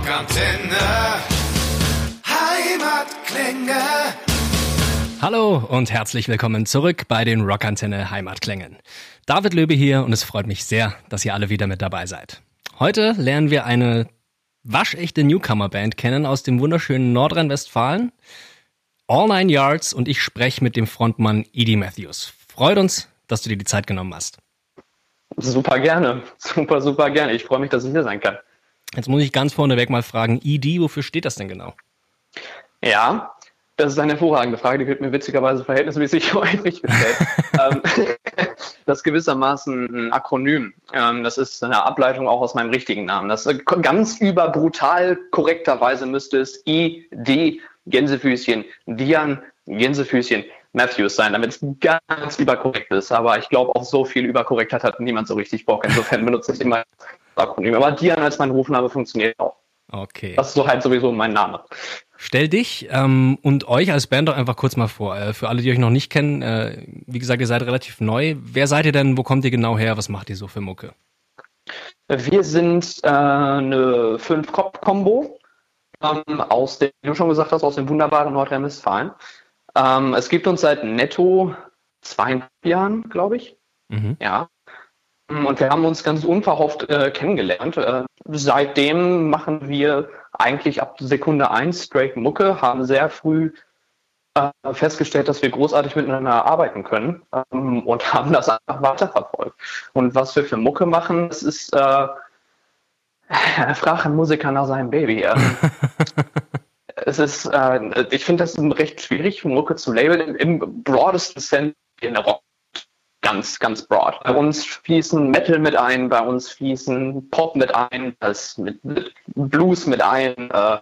Rockantenne. Heimatklänge. Hallo und herzlich willkommen zurück bei den Rockantenne Heimatklängen. David Löbe hier und es freut mich sehr, dass ihr alle wieder mit dabei seid. Heute lernen wir eine waschechte Newcomer-Band kennen aus dem wunderschönen Nordrhein-Westfalen. All Nine Yards und ich spreche mit dem Frontmann Edie Matthews. Freut uns, dass du dir die Zeit genommen hast. Super gerne. Super, super gerne. Ich freue mich, dass ich hier sein kann. Jetzt muss ich ganz vorneweg mal fragen, ED, wofür steht das denn genau? Ja, das ist eine hervorragende Frage, die wird mir witzigerweise verhältnismäßig häufig gestellt. Ähm, das ist gewissermaßen ein Akronym. Ähm, das ist eine Ableitung auch aus meinem richtigen Namen. Das ganz überbrutal korrekterweise müsste es ID Gänsefüßchen Dian Gänsefüßchen Matthews sein, damit es ganz überkorrekt ist. Aber ich glaube, auch so viel Überkorrektheit hat niemand so richtig Bock. Insofern benutze ich immer Akronym. Aber Dian als mein Rufname funktioniert auch. Okay. Das ist so halt sowieso mein Name. Stell dich ähm, und euch als Band doch einfach kurz mal vor. Äh, für alle, die euch noch nicht kennen, äh, wie gesagt, ihr seid relativ neu. Wer seid ihr denn? Wo kommt ihr genau her? Was macht ihr so für Mucke? Wir sind äh, eine Fünf-Kopf-Kombo ähm, aus dem, wie du schon gesagt hast, aus dem wunderbaren Nordrhein-Westfalen. Ähm, es gibt uns seit netto zweieinhalb Jahren, glaube ich. Mhm. Ja. Und wir haben uns ganz unverhofft äh, kennengelernt. Äh, seitdem machen wir eigentlich ab Sekunde eins straight Mucke, haben sehr früh äh, festgestellt, dass wir großartig miteinander arbeiten können ähm, und haben das einfach weiterverfolgt. Und was wir für Mucke machen, das ist äh, frag einen Musiker nach seinem Baby. Ähm, es ist, äh, ich finde das recht schwierig, Mucke zu labeln im, im broadesten Sense in der Rock. Ganz, ganz broad. Bei uns fließen Metal mit ein, bei uns fließen Pop mit ein, das mit, mit Blues mit ein. Äh,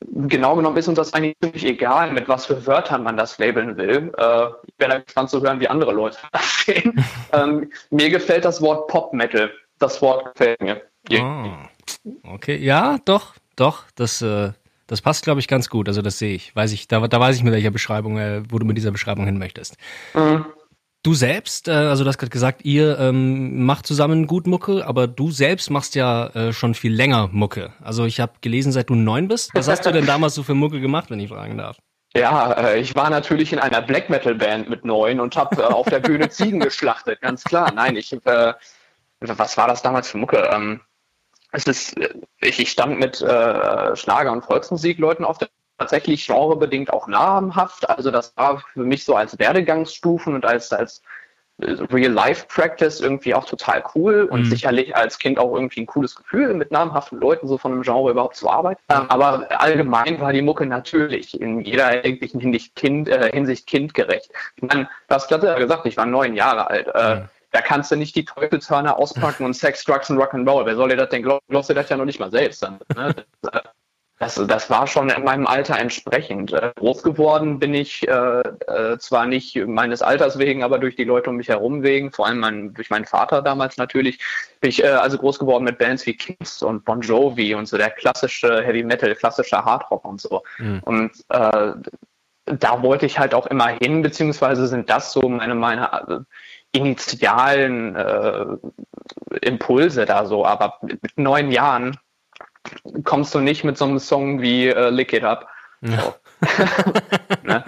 genau genommen ist uns das eigentlich ziemlich egal, mit was für Wörtern man das labeln will. Äh, ich bin da gespannt zu hören, wie andere Leute das sehen. ähm, mir gefällt das Wort Pop Metal. Das Wort gefällt mir. Ah, okay, ja, doch, doch, das, äh, das passt, glaube ich, ganz gut. Also das sehe ich. Weiß ich, da, da weiß ich mit welcher Beschreibung, äh, wo du mit dieser Beschreibung hin möchtest. Mhm. Du selbst, äh, also du hast gerade gesagt, ihr ähm, macht zusammen gut Mucke, aber du selbst machst ja äh, schon viel länger Mucke. Also ich habe gelesen, seit du neun bist. Was hast du denn damals so für Mucke gemacht, wenn ich fragen darf? Ja, äh, ich war natürlich in einer Black Metal Band mit neun und habe äh, auf der Bühne Ziegen geschlachtet, ganz klar. Nein, ich, äh, was war das damals für Mucke? Ähm, es ist, äh, ich, ich stand mit äh, Schlager- und Volksmusikleuten auf der tatsächlich genrebedingt auch namhaft. Also das war für mich so als Werdegangsstufen und als, als Real-Life-Practice irgendwie auch total cool und Mhm. sicherlich als Kind auch irgendwie ein cooles Gefühl, mit namhaften Leuten so von einem Genre überhaupt zu arbeiten. Ähm, aber allgemein war die Mucke natürlich in jeder erdenklichen Hinsicht, kind, äh, Hinsicht kindgerecht. Ich meine, du hast gerade ja gesagt, ich war neun Jahre alt. Äh, Mhm. Da kannst du nicht die Teufelshörner auspacken und Sex, Drugs und Rock'n'Roll. Wer soll dir das denn glauben? Glaubst du das ja noch nicht mal selbst? Dann, ne? das, das, war schon in meinem Alter entsprechend. Äh, Groß geworden bin ich äh, äh, zwar nicht meines Alters wegen, aber durch die Leute um mich herum wegen, vor allem mein, durch meinen Vater damals natürlich, bin ich äh, also groß geworden mit Bands wie Kings und Bon Jovi und so der klassische Heavy Metal, klassische Hardrock und so. Mhm. Und äh, da wollte ich halt auch immer hin, beziehungsweise sind das so meine, meine äh, initialen äh, Impulse da so. Aber mit neun Jahren kommst du nicht mit so einem Song wie äh, Lick It Up. So. ne?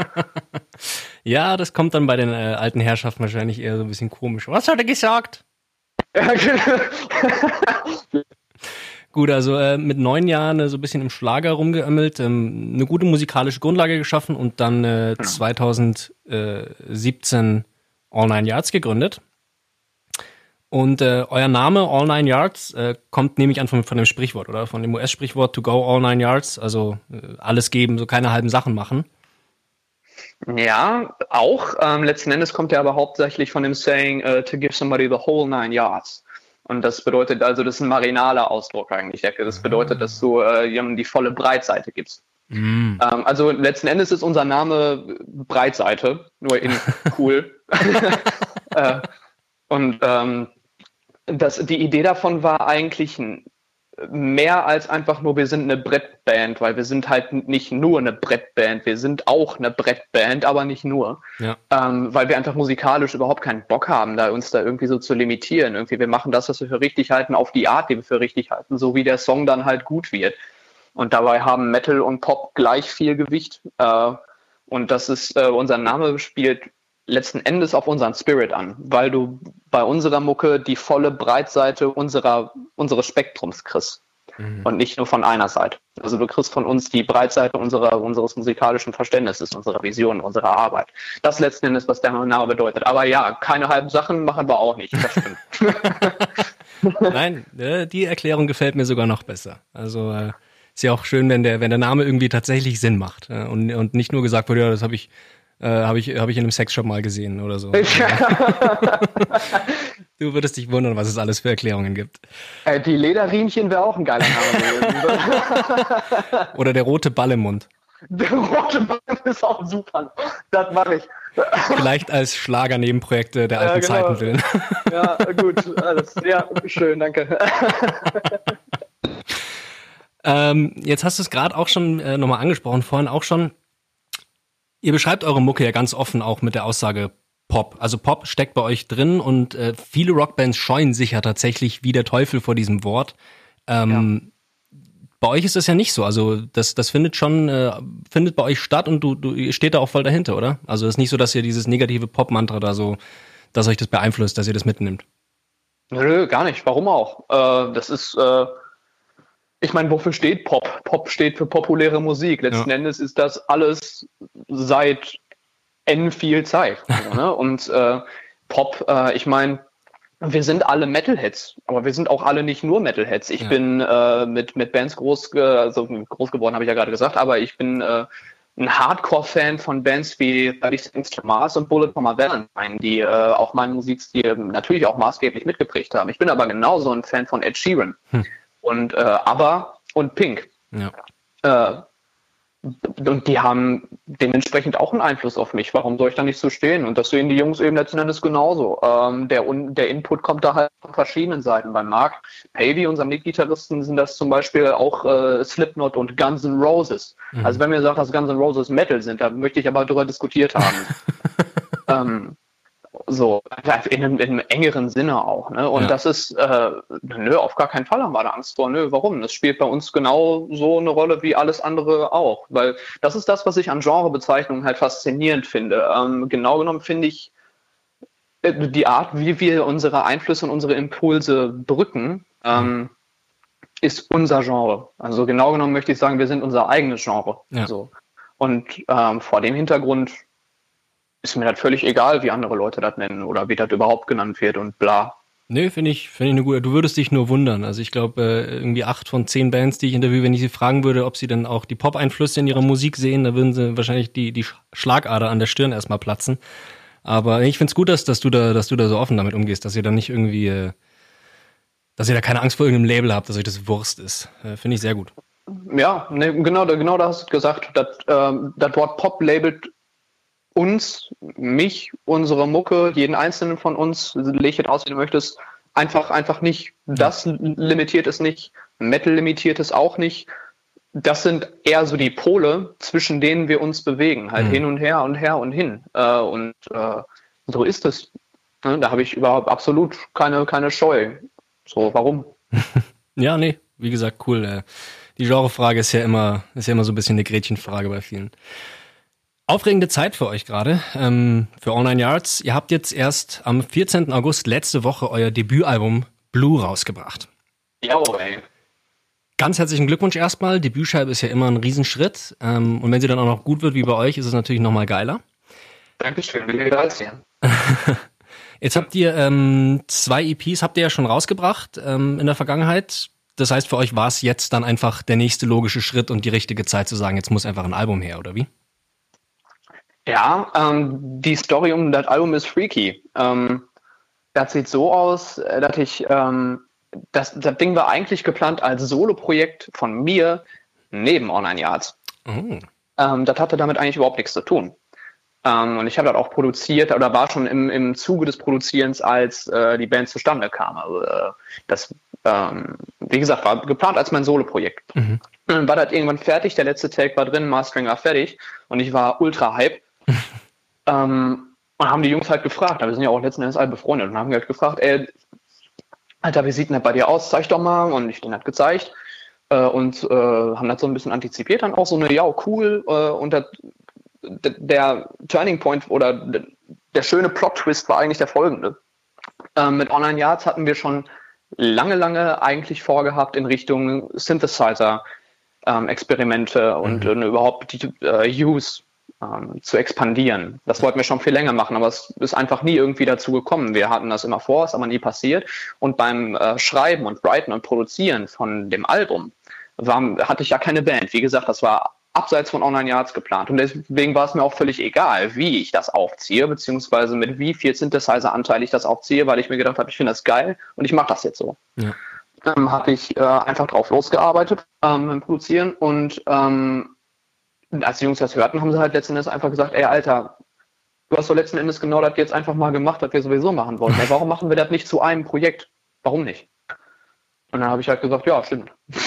Ja, das kommt dann bei den äh, alten Herrschaften wahrscheinlich eher so ein bisschen komisch. Was hat er gesagt? Gut, also äh, mit neun Jahren äh, so ein bisschen im Schlager rumgeömmelt, ähm, eine gute musikalische Grundlage geschaffen und dann äh, 2017 All Nine Yards gegründet. Und äh, euer Name All Nine Yards äh, kommt nämlich an von, von dem Sprichwort, oder? Von dem US-Sprichwort to go all nine yards, also äh, alles geben, so keine halben Sachen machen. Ja, auch. Ähm, letzten Endes kommt er aber hauptsächlich von dem Saying uh, to give somebody the whole nine yards. Und das bedeutet also, das ist ein marinaler Ausdruck eigentlich. Das bedeutet, dass du äh, jemandem die volle Breitseite gibst. Mm. Ähm, also letzten Endes ist unser Name Breitseite, nur in cool. äh, und ähm, das, die Idee davon war eigentlich mehr als einfach nur, wir sind eine Brettband, weil wir sind halt nicht nur eine Brettband, wir sind auch eine Brettband, aber nicht nur. Ja. Ähm, weil wir einfach musikalisch überhaupt keinen Bock haben, da uns da irgendwie so zu limitieren. Irgendwie, wir machen das, was wir für richtig halten, auf die Art, die wir für richtig halten, so wie der Song dann halt gut wird. Und dabei haben Metal und Pop gleich viel Gewicht. Äh, und das ist, äh, unser Name spielt letzten Endes auf unseren Spirit an, weil du bei unserer Mucke die volle Breitseite unserer, unseres Spektrums kriegst. Mhm. Und nicht nur von einer Seite. Also du kriegst von uns die Breitseite unserer, unseres musikalischen Verständnisses, unserer Vision, unserer Arbeit. Das letzten Endes, was der Name bedeutet. Aber ja, keine halben Sachen machen wir auch nicht. Das stimmt. Nein, äh, die Erklärung gefällt mir sogar noch besser. Also äh, ist ja auch schön, wenn der, wenn der Name irgendwie tatsächlich Sinn macht äh, und, und nicht nur gesagt wird, ja, das habe ich, äh, habe ich, hab ich in einem Sexshop mal gesehen oder so. du würdest dich wundern, was es alles für Erklärungen gibt. Äh, die Lederriemchen wäre auch ein geiler Name gewesen. oder der rote Ball im Mund. Der rote Ball ist auch super. Das mache ich. Vielleicht als Schlager-Nebenprojekte der alten ja, genau. Zeiten willen. Ja, gut. Alles. Ja, schön, danke. Ähm, jetzt hast du es gerade auch schon äh, nochmal angesprochen, vorhin auch schon. Ihr beschreibt eure Mucke ja ganz offen auch mit der Aussage Pop. Also Pop steckt bei euch drin und äh, viele Rockbands scheuen sich ja tatsächlich wie der Teufel vor diesem Wort. Ähm, ja. Bei euch ist das ja nicht so. Also das, das findet schon, äh, findet bei euch statt und du, du ihr steht da auch voll dahinter, oder? Also es ist nicht so, dass ihr dieses negative Pop-Mantra da so, dass euch das beeinflusst, dass ihr das mitnimmt. Nö, gar nicht. Warum auch? Äh, das ist äh, ich meine, wofür steht Pop? Pop steht für populäre Musik. Letzten ja. Endes ist das alles seit N viel Zeit. Also, ne? Und äh, Pop, äh, ich meine, wir sind alle Metalheads, aber wir sind auch alle nicht nur Metalheads. Ich ja. bin äh, mit, mit Bands groß, also groß geworden, habe ich ja gerade gesagt, aber ich bin äh, ein Hardcore-Fan von Bands wie 30 Things to Mars und Bullet for My Valentine, die äh, auch meinen Musikstil natürlich auch maßgeblich mitgeprägt haben. Ich bin aber genauso ein Fan von Ed Sheeran. Hm und äh, ABBA und Pink. Ja. Äh, und die haben dementsprechend auch einen Einfluss auf mich. Warum soll ich da nicht so stehen? Und das sehen die Jungs eben letzten Endes genauso. Ähm, der, der Input kommt da halt von verschiedenen Seiten. Beim Mark Pavey, unserem Lead-Gitarristen, sind das zum Beispiel auch äh, Slipknot und Guns N' Roses. Mhm. Also wenn mir sagt, dass Guns N' Roses Metal sind, da möchte ich aber darüber diskutiert haben. ähm, so, in einem, in einem, engeren Sinne auch. Ne? Und ja. das ist, äh, nö, auf gar keinen Fall haben wir da Angst vor. Nö, warum? Das spielt bei uns genau so eine Rolle wie alles andere auch. Weil das ist das, was ich an Genrebezeichnungen halt faszinierend finde. Ähm, genau genommen finde ich äh, die Art, wie wir unsere Einflüsse und unsere Impulse brücken, ähm, ist unser Genre. Also genau genommen möchte ich sagen, wir sind unser eigenes Genre. Ja. So. Und ähm, vor dem Hintergrund ist mir das völlig egal, wie andere Leute das nennen oder wie das überhaupt genannt wird und bla. Nö, finde ich, finde ich eine gute. Du würdest dich nur wundern. Also ich glaube, äh, irgendwie acht von zehn Bands, die ich interviewe, wenn ich sie fragen würde, ob sie denn auch die Pop-Einflüsse in ihrer Musik sehen, da würden sie wahrscheinlich die, die Schlagader an der Stirn erstmal platzen. Aber ich finde es gut, dass, dass du da, dass du da so offen damit umgehst, dass ihr da nicht irgendwie, äh, dass ihr da keine Angst vor irgendeinem Label habt, dass euch das Wurst ist. Äh, finde ich sehr gut. Ja, ne, genau, genau da hast du gesagt. Das, ähm, das Wort Pop labelt uns, mich, unsere Mucke, jeden einzelnen von uns, leg aus, wie du möchtest, einfach, einfach nicht. Das limitiert es nicht. Metal limitiert es auch nicht. Das sind eher so die Pole, zwischen denen wir uns bewegen, halt mhm. hin und her und her und hin. Äh, und äh, so ist es. Ne? Da habe ich überhaupt absolut keine, keine Scheu. So, warum? ja, nee, wie gesagt, cool. Äh, die Genrefrage ist ja immer, ist ja immer so ein bisschen eine Gretchenfrage bei vielen. Aufregende Zeit für euch gerade, ähm, für All Nine Yards. Ihr habt jetzt erst am 14. August letzte Woche euer Debütalbum Blue rausgebracht. Ja, ey. Ganz herzlichen Glückwunsch erstmal. Debütscheibe ist ja immer ein Riesenschritt. Ähm, und wenn sie dann auch noch gut wird wie bei euch, ist es natürlich nochmal geiler. Dankeschön, will ich. Jetzt habt ihr ähm, zwei EPs, habt ihr ja schon rausgebracht ähm, in der Vergangenheit. Das heißt, für euch war es jetzt dann einfach der nächste logische Schritt und die richtige Zeit zu sagen, jetzt muss einfach ein Album her, oder wie? Ja, ähm, die Story um das Album ist freaky. Ähm, das sieht so aus, äh, dass ich, ähm, das, das Ding war eigentlich geplant als Solo-Projekt von mir neben Online Yards. Ähm, das hatte damit eigentlich überhaupt nichts zu tun. Ähm, und ich habe das auch produziert oder war schon im, im Zuge des Produzierens, als äh, die Band zustande kam. Also, äh, das, ähm, wie gesagt, war geplant als mein Solo-Projekt. Mhm. Dann war das irgendwann fertig, der letzte Take war drin, Mastering war fertig und ich war ultra hype ähm, und haben die Jungs halt gefragt, wir sind ja auch letzten Endes alle befreundet und haben halt gefragt, ey, Alter, wie sieht denn das bei dir aus? Zeig doch mal. Und ich den halt gezeigt. äh, und äh, haben das so ein bisschen antizipiert, dann auch so eine, ja, cool, äh, und das, der Turning Point oder der schöne Plot-Twist war eigentlich der folgende. Ähm, mit Online Yards hatten wir schon lange, lange eigentlich vorgehabt in Richtung Synthesizer-Experimente ähm, und mhm. überhaupt die äh, Use ähm, zu expandieren. Das wollten wir schon viel länger machen, aber es ist einfach nie irgendwie dazu gekommen. Wir hatten das immer vor, ist aber nie passiert. Und beim äh, Schreiben und Writen und Produzieren von dem Album war, hatte ich ja keine Band. Wie gesagt, das war abseits von Online Yards geplant. Und deswegen war es mir auch völlig egal, wie ich das aufziehe, beziehungsweise mit wie viel Synthesizer-Anteil ich das aufziehe, weil ich mir gedacht habe, ich finde das geil und ich mache das jetzt so. Ja. Ähm, habe ich äh, einfach drauf losgearbeitet ähm, Produzieren und ähm, als die Jungs das hörten, haben sie halt letzten Endes einfach gesagt, ey Alter, du hast doch letzten Endes genau das jetzt einfach mal gemacht, was wir sowieso machen wollten. Ey, warum machen wir das nicht zu einem Projekt? Warum nicht? Und dann habe ich halt gesagt, ja, stimmt.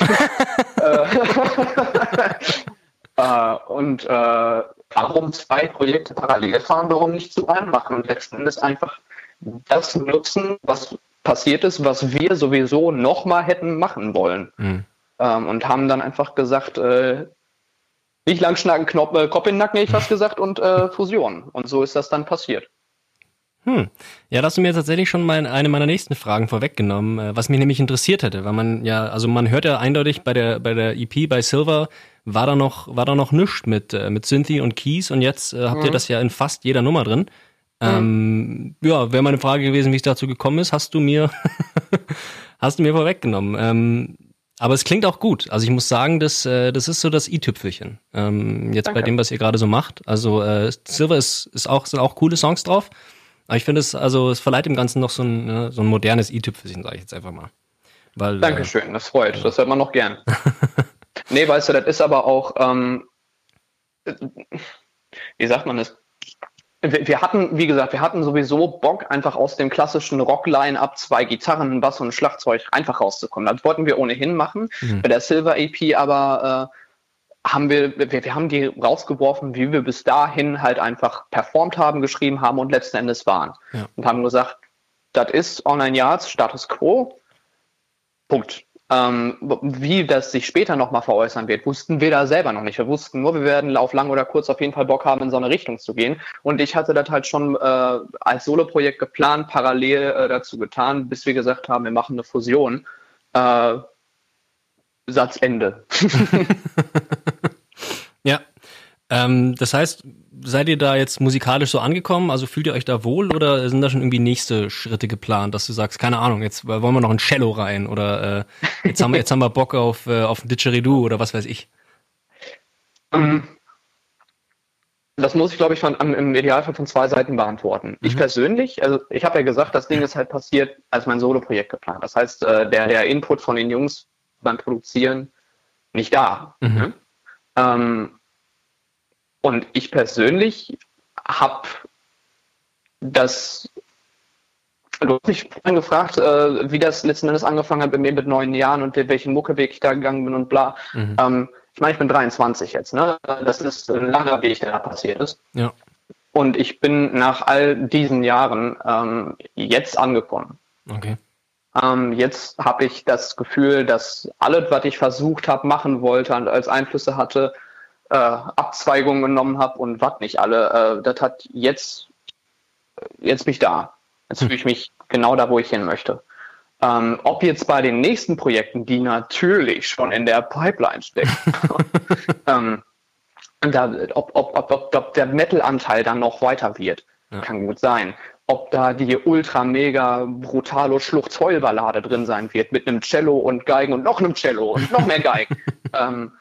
Äh, und äh, warum zwei Projekte parallel fahren, warum nicht zu einem machen und letzten Endes einfach das nutzen, was passiert ist, was wir sowieso nochmal hätten machen wollen. Mhm. Ähm, und haben dann einfach gesagt, äh, nicht lang schnacken, Knopf, äh, Kopf in den Nacken, hätte ich fast gesagt, und äh, Fusion. Und so ist das dann passiert. Hm. Ja, da hast du mir tatsächlich schon mal eine meiner nächsten Fragen vorweggenommen, äh, was mich nämlich interessiert hätte, weil man ja, also man hört ja eindeutig bei der bei der EP bei Silver war da noch war da noch nichts mit äh, mit Synthi und Keys und jetzt äh, habt mhm. ihr das ja in fast jeder Nummer drin. Mhm. Ähm, ja, wäre meine Frage gewesen, wie es dazu gekommen ist, hast du mir hast du mir vorweggenommen. Ähm, aber es klingt auch gut. Also ich muss sagen, das, äh, das ist so das i-Tüpfelchen. Ähm, jetzt Danke. bei dem, was ihr gerade so macht. Also äh, Silver ist, ist auch, sind auch coole Songs drauf. Aber ich finde es, also es verleiht dem Ganzen noch so ein, ne, so ein modernes i-Tüpfelchen, sage ich jetzt einfach mal. Weil, äh, Dankeschön, das freut. Das hört man noch gern. nee, weißt du, das ist aber auch, ähm, wie sagt man das? Wir hatten, wie gesagt, wir hatten sowieso Bock, einfach aus dem klassischen Rock-Line-Up zwei Gitarren, ein Bass und ein Schlagzeug einfach rauszukommen. Das wollten wir ohnehin machen. Mhm. Bei der Silver EP aber äh, haben wir, wir, wir haben die rausgeworfen, wie wir bis dahin halt einfach performt haben, geschrieben haben und letzten Endes waren. Ja. Und haben gesagt, das ist Online Yards Status Quo. Punkt. Ähm, wie das sich später nochmal veräußern wird, wussten wir da selber noch nicht. Wir wussten nur, wir werden auf lang oder kurz auf jeden Fall Bock haben, in so eine Richtung zu gehen. Und ich hatte das halt schon äh, als Solo-Projekt geplant, parallel äh, dazu getan, bis wir gesagt haben, wir machen eine Fusion. Äh, Satz Ende. ja. Ähm, das heißt, seid ihr da jetzt musikalisch so angekommen? Also fühlt ihr euch da wohl oder sind da schon irgendwie nächste Schritte geplant, dass du sagst, keine Ahnung, jetzt wollen wir noch ein Cello rein oder äh, jetzt haben wir jetzt haben wir Bock auf äh, auf ein Didgeridoo oder was weiß ich? Ähm, das muss ich, glaube ich, von, im Idealfall von zwei Seiten beantworten. Mhm. Ich persönlich, also ich habe ja gesagt, das Ding ist halt passiert, als mein Solo-Projekt geplant. Das heißt, äh, der, der Input von den Jungs beim Produzieren nicht da. Mhm. Ne? Ähm, und ich persönlich habe das Du hast mich vorhin gefragt, äh, wie das letzten Endes angefangen hat bei mir mit neun Jahren und welchen Muckeweg ich da gegangen bin und bla. Mhm. Ähm, ich meine, ich bin 23 jetzt, ne? Das ist ein langer Weg, der da passiert ist. Ja. Und ich bin nach all diesen Jahren ähm, jetzt angekommen. Okay. Ähm, jetzt habe ich das Gefühl, dass alles, was ich versucht habe, machen wollte und als Einflüsse hatte, äh, Abzweigungen genommen habe und was nicht alle. Äh, das hat jetzt, jetzt bin ich da. Jetzt fühle ich mich genau da, wo ich hin möchte. Ähm, ob jetzt bei den nächsten Projekten, die natürlich schon in der Pipeline stecken, ähm, da, ob, ob, ob, ob, der Metal-Anteil dann noch weiter wird, ja. kann gut sein. Ob da die ultra mega brutalo Schluchzeulballade drin sein wird mit einem Cello und Geigen und noch einem Cello und noch mehr Geigen. ähm,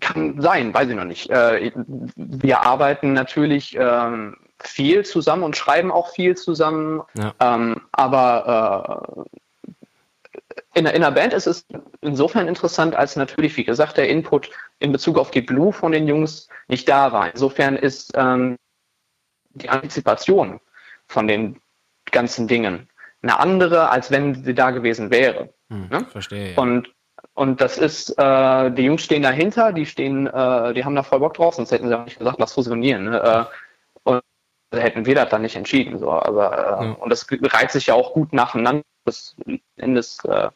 kann sein, weiß ich noch nicht. Äh, wir arbeiten natürlich ähm, viel zusammen und schreiben auch viel zusammen, ja. ähm, aber äh, in, in einer Band ist es insofern interessant, als natürlich, wie gesagt, der Input in Bezug auf die Blue von den Jungs nicht da war. Insofern ist ähm, die Antizipation von den ganzen Dingen eine andere, als wenn sie da gewesen wäre. Hm, ne? Verstehe. Ja. Und und das ist, äh, die Jungs stehen dahinter, die stehen, äh, die haben da voll Bock drauf, sonst hätten sie auch nicht gesagt, lass fusionieren. Ne? Äh, und hätten wir das dann nicht entschieden. So. Aber, äh, ja. Und das reiht sich ja auch gut nacheinander. Das Endes äh,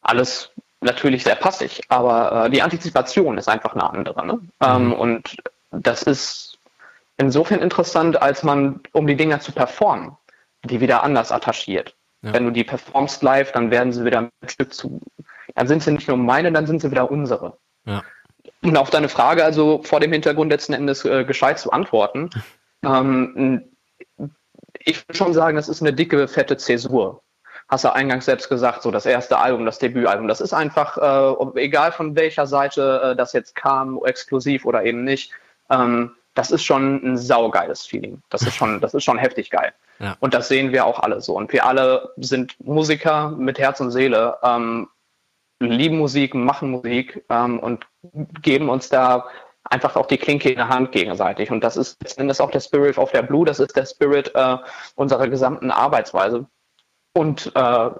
alles natürlich sehr passig, aber äh, die Antizipation ist einfach eine andere. Ne? Ähm, mhm. Ähm, und das ist insofern interessant, als man, um die Dinger zu performen, die wieder anders attachiert. Ja. Wenn du die performst live, dann werden sie wieder ein Stück zu, dann sind sie nicht nur meine, dann sind sie wieder unsere. Ja. Und auf deine Frage, also vor dem Hintergrund letzten Endes äh, gescheit zu antworten, ähm, ich würde schon sagen, das ist eine dicke, fette Zäsur. Hast du eingangs selbst gesagt, so das erste Album, das Debütalbum, das ist einfach, äh, egal von welcher Seite äh, das jetzt kam, exklusiv oder eben nicht, ähm, das ist schon ein saugeiles Feeling. Das ist schon, das ist schon heftig geil. Ja. Und das sehen wir auch alle so. Und wir alle sind Musiker mit Herz und Seele, ähm, lieben Musik, machen Musik ähm, und geben uns da einfach auch die Klinke in der Hand gegenseitig. Und das ist letzten Endes auch der Spirit of der Blue, das ist der Spirit äh, unserer gesamten Arbeitsweise. Und äh,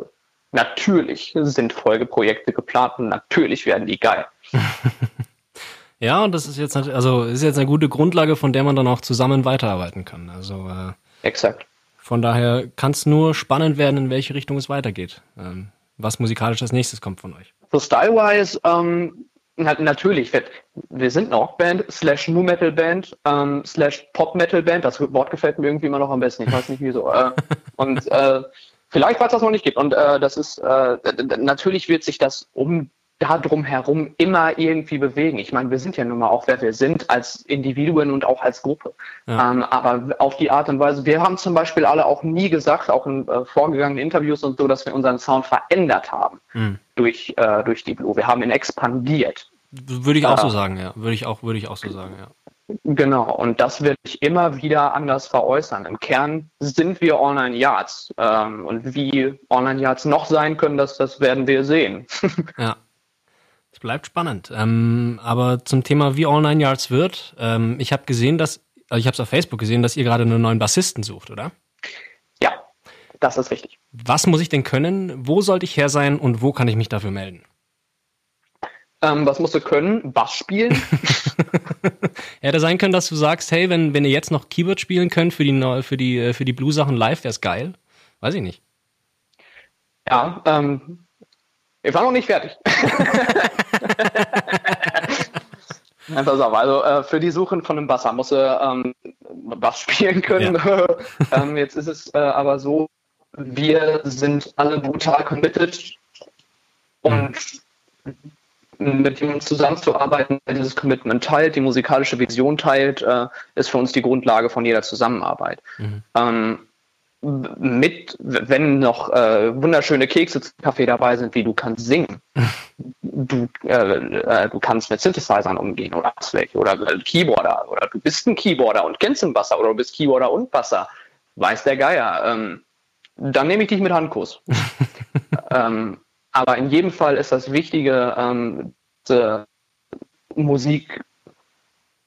natürlich sind Folgeprojekte geplant und natürlich werden die geil. ja, und das ist jetzt also ist jetzt eine gute Grundlage, von der man dann auch zusammen weiterarbeiten kann. Also äh, exakt. Von daher kann es nur spannend werden, in welche Richtung es weitergeht. Ähm, was musikalisch als nächstes kommt von euch. So style-wise, ähm, na, natürlich, wir, sind eine Rockband, slash Nu Metal Band, ähm, slash Pop Metal Band. Das Wort gefällt mir irgendwie immer noch am besten. Ich weiß nicht wieso. äh, und äh, vielleicht, weil es das noch nicht gibt. Und äh, das ist äh, natürlich wird sich das um da drumherum immer irgendwie bewegen. Ich meine, wir sind ja nun mal auch, wer wir sind, als Individuen und auch als Gruppe. Ja. Ähm, aber auf die Art und Weise, wir haben zum Beispiel alle auch nie gesagt, auch in äh, vorgegangenen Interviews und so, dass wir unseren Sound verändert haben mhm. durch, äh, durch die Blue. Wir haben ihn expandiert. Würde ich auch äh, so sagen, ja. Würde ich auch, würde ich auch so sagen, ja. Genau, und das wird sich immer wieder anders veräußern. Im Kern sind wir Online Yards. Ähm, und wie Online Yards noch sein können, das, das werden wir sehen. ja. Bleibt spannend. Ähm, aber zum Thema, wie All Nine Yards wird, ähm, ich habe gesehen, dass, also ich habe es auf Facebook gesehen, dass ihr gerade einen neuen Bassisten sucht, oder? Ja, das ist richtig. Was muss ich denn können? Wo sollte ich her sein und wo kann ich mich dafür melden? Ähm, was musst du können? Bass spielen? Hätte sein können, dass du sagst, hey, wenn, wenn ihr jetzt noch Keyboard spielen könnt für die, für die, äh, für die Blue-Sachen live, wäre es geil. Weiß ich nicht. Ja, ähm, ich war noch nicht fertig. Nein, pass auf, also äh, für die Suche von einem Basser muss er ähm, Bass spielen können. Ja. ähm, jetzt ist es äh, aber so, wir sind alle brutal committed und mit jemandem zusammenzuarbeiten, der dieses Commitment teilt, die musikalische Vision teilt, äh, ist für uns die Grundlage von jeder Zusammenarbeit. Mhm. Ähm, mit, wenn noch äh, wunderschöne Kekse zum Kaffee dabei sind, wie du kannst singen. Du, äh, äh, du kannst mit Synthesizern umgehen oder hast welche oder äh, Keyboarder oder du bist ein Keyboarder und kennst einen Basser oder du bist Keyboarder und Basser. Weiß der Geier. Ähm, dann nehme ich dich mit Handkuss. ähm, aber in jedem Fall ist das Wichtige, ähm, Musik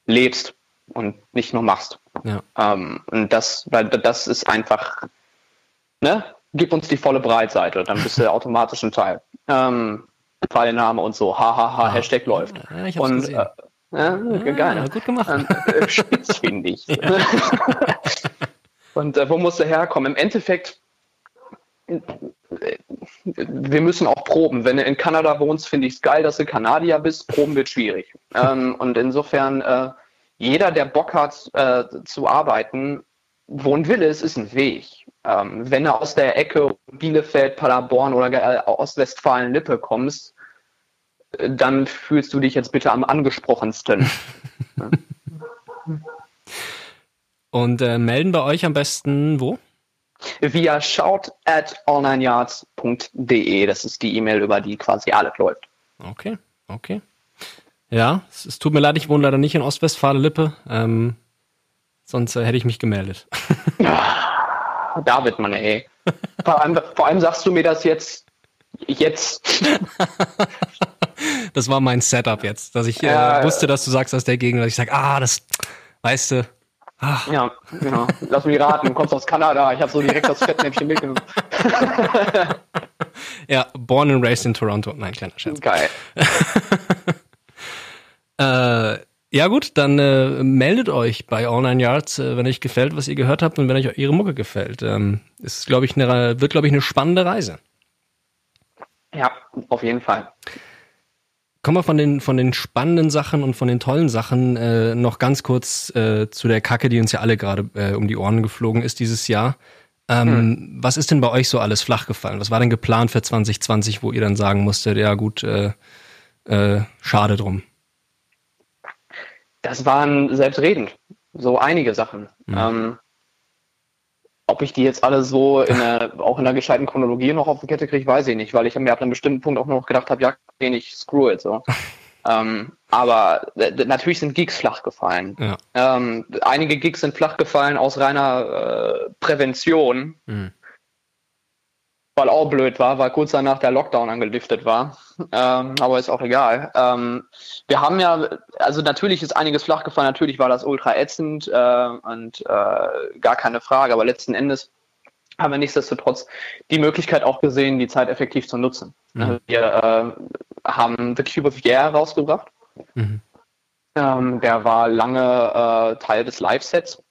lebst und nicht nur machst. Ja. Ähm, und das, weil das ist einfach, ne? Gib uns die volle Breitseite, dann bist du automatisch ein Teil. Ähm, Teilnahme und so, hahaha, ja. Hashtag läuft. Ja, ich hab's und, gesehen. Äh, ja, geil. Ne? Gut gemacht. Äh, spitz, finde ich. und äh, wo musst du herkommen? Im Endeffekt, wir müssen auch proben. Wenn du in Kanada wohnst, finde ich es geil, dass du Kanadier bist. Proben wird schwierig. ähm, und insofern äh, jeder, der Bock hat äh, zu arbeiten, wo ein Wille ist, ist ein Weg. Ähm, wenn du aus der Ecke Bielefeld, Paderborn oder äh, Ostwestfalen-Lippe kommst, äh, dann fühlst du dich jetzt bitte am angesprochensten. Und äh, melden bei euch am besten wo? Via shout at onlineyards.de. Das ist die E-Mail, über die quasi alles läuft. Okay, okay. Ja, es, es, tut mir leid, ich wohne leider nicht in Ostwestfalen-Lippe. Ähm, sonst äh, hätte ich mich gemeldet. Ja, David, Mann, ey. Vor allem, vor allem sagst du mir das jetzt. Jetzt. das war mein Setup jetzt, dass ich äh, wusste, dass du sagst aus der Gegend, dass ich sage, ah, das, weißt du. Ah. Ja, genau. Lass mich raten, du kommst aus Kanada. Ich habe so direkt das Fettnäpfchen mitgenommen. ja, born and raised in Toronto. Nein, kleiner Scherz. Geil. Äh, ja gut, dann äh, meldet euch bei All Nine Yards, äh, wenn euch gefällt, was ihr gehört habt und wenn euch ihre Mucke gefällt. Ähm, ist, glaube ich, eine, wird, glaube ich, eine spannende Reise. Ja, auf jeden Fall. kommen wir von den, von den spannenden Sachen und von den tollen Sachen äh, noch ganz kurz äh, zu der Kacke, die uns ja alle gerade äh, um die Ohren geflogen ist dieses Jahr. Ähm, hm. Was ist denn bei euch so alles flach gefallen? Was war denn geplant für 2020, wo ihr dann sagen musstet, ja gut, äh, äh, schade drum? Das waren selbstredend so einige Sachen. Mhm. Ähm, ob ich die jetzt alle so in einer, auch in einer gescheiten Chronologie noch auf die Kette kriege, weiß ich nicht, weil ich mir ab einem bestimmten Punkt auch noch gedacht habe, ja, den ich screw it so. ähm, aber äh, natürlich sind Gigs flach gefallen. Ja. Ähm, einige Gigs sind flach gefallen aus reiner äh, Prävention. Mhm weil auch blöd war, weil kurz danach der Lockdown angeliftet war. Ähm, aber ist auch egal. Ähm, wir haben ja, also natürlich ist einiges flach gefallen, natürlich war das ultra ätzend äh, und äh, gar keine Frage, aber letzten Endes haben wir nichtsdestotrotz die Möglichkeit auch gesehen, die Zeit effektiv zu nutzen. Mhm. Wir äh, haben The Cube of Year rausgebracht. Mhm. Ähm, der war lange äh, Teil des Live-Sets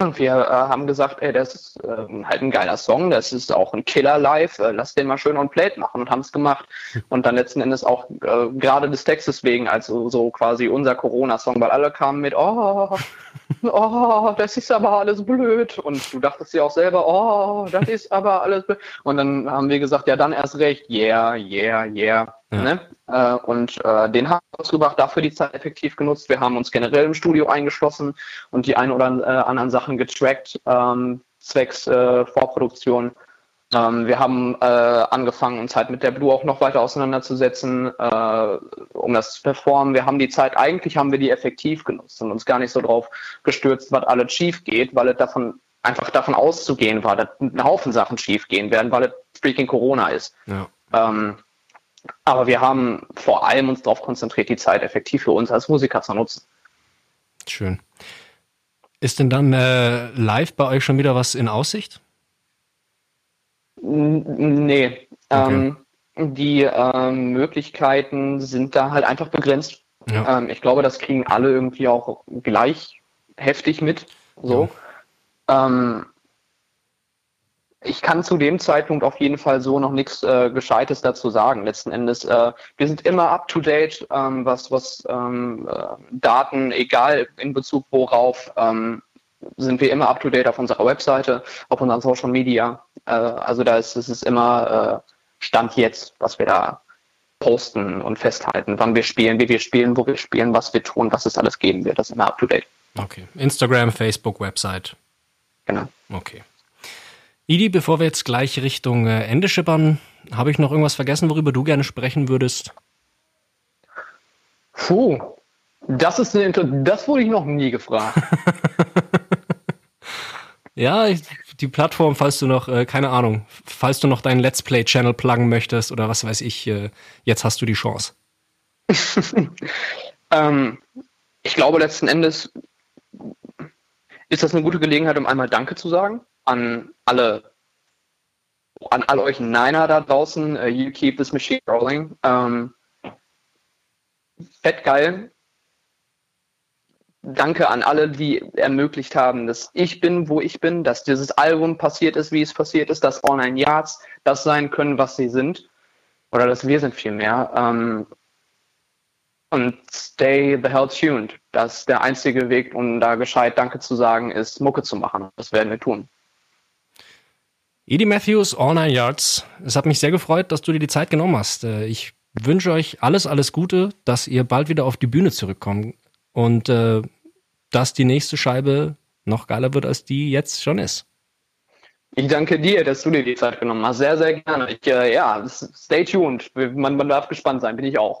wir äh, haben gesagt, ey, das ist äh, halt ein geiler Song, das ist auch ein Killer live, äh, lass den mal schön on plate machen und haben es gemacht. Und dann letzten Endes auch äh, gerade des Textes wegen, also so quasi unser Corona-Song, weil alle kamen mit, oh, oh, das ist aber alles blöd. Und du dachtest dir auch selber, oh, das ist aber alles blöd. Und dann haben wir gesagt, ja, dann erst recht, yeah, yeah, yeah. Ja. Ne? Äh, und äh, den haben wir ausgebracht, dafür die Zeit effektiv genutzt. Wir haben uns generell im Studio eingeschlossen und die ein oder äh, anderen Sachen getrackt, ähm, zwecks äh, Vorproduktion. Ähm, wir haben äh, angefangen, uns halt mit der Blue auch noch weiter auseinanderzusetzen, um das zu performen. Wir haben die Zeit, eigentlich haben wir die effektiv genutzt und uns gar nicht so drauf gestürzt, was alles schief geht, weil es davon einfach davon auszugehen war, dass ein Haufen Sachen schief gehen werden, weil es freaking Corona ist. Ja. Ähm, aber wir haben vor allem uns darauf konzentriert, die Zeit effektiv für uns als Musiker zu nutzen. Schön. Ist denn dann äh, live bei euch schon wieder was in Aussicht? Nee. Okay. Ähm, die ähm, Möglichkeiten sind da halt einfach begrenzt. Ja. Ähm, ich glaube, das kriegen alle irgendwie auch gleich heftig mit. So. Ja. Ähm, ich kann zu dem Zeitpunkt auf jeden Fall so noch nichts äh, Gescheites dazu sagen. Letzten Endes, äh, wir sind immer up to date, ähm, was, was ähm, äh, Daten, egal in Bezug worauf, ähm, sind wir immer up to date auf unserer Webseite, auf unseren Social Media. Äh, also da ist es ist immer äh, Stand jetzt, was wir da posten und festhalten, wann wir spielen, wie wir spielen, wo wir spielen, was wir tun, was es alles geben wird. Das ist immer up to date. Okay. Instagram, Facebook, Website. Genau. Okay. Idi, bevor wir jetzt gleich Richtung äh, Ende schippern, habe ich noch irgendwas vergessen, worüber du gerne sprechen würdest? Puh, das ist eine, das wurde ich noch nie gefragt. ja, ich, die Plattform, falls du noch, äh, keine Ahnung, falls du noch deinen Let's Play-Channel pluggen möchtest oder was weiß ich, äh, jetzt hast du die Chance. ähm, ich glaube, letzten Endes ist das eine gute Gelegenheit, um einmal Danke zu sagen an alle, an all euch Niner da draußen, uh, you keep this machine rolling. Ähm, fett geil. Danke an alle, die ermöglicht haben, dass ich bin, wo ich bin, dass dieses Album passiert ist, wie es passiert ist, dass All Nine Yards das sein können, was sie sind. Oder dass wir sind vielmehr. Ähm, und stay the hell tuned. Das ist der einzige Weg, um da gescheit Danke zu sagen, ist Mucke zu machen. Das werden wir tun. Edie Matthews, All Nine Yards. Es hat mich sehr gefreut, dass du dir die Zeit genommen hast. Äh, ich wünsche euch alles, alles Gute, dass ihr bald wieder auf die Bühne zurückkommt und äh, dass die nächste Scheibe noch geiler wird, als die jetzt schon ist. Ich danke dir, dass du dir die Zeit genommen hast. Sehr, sehr gerne. Ich, äh, ja, stay tuned. Man, man darf gespannt sein, bin ich auch.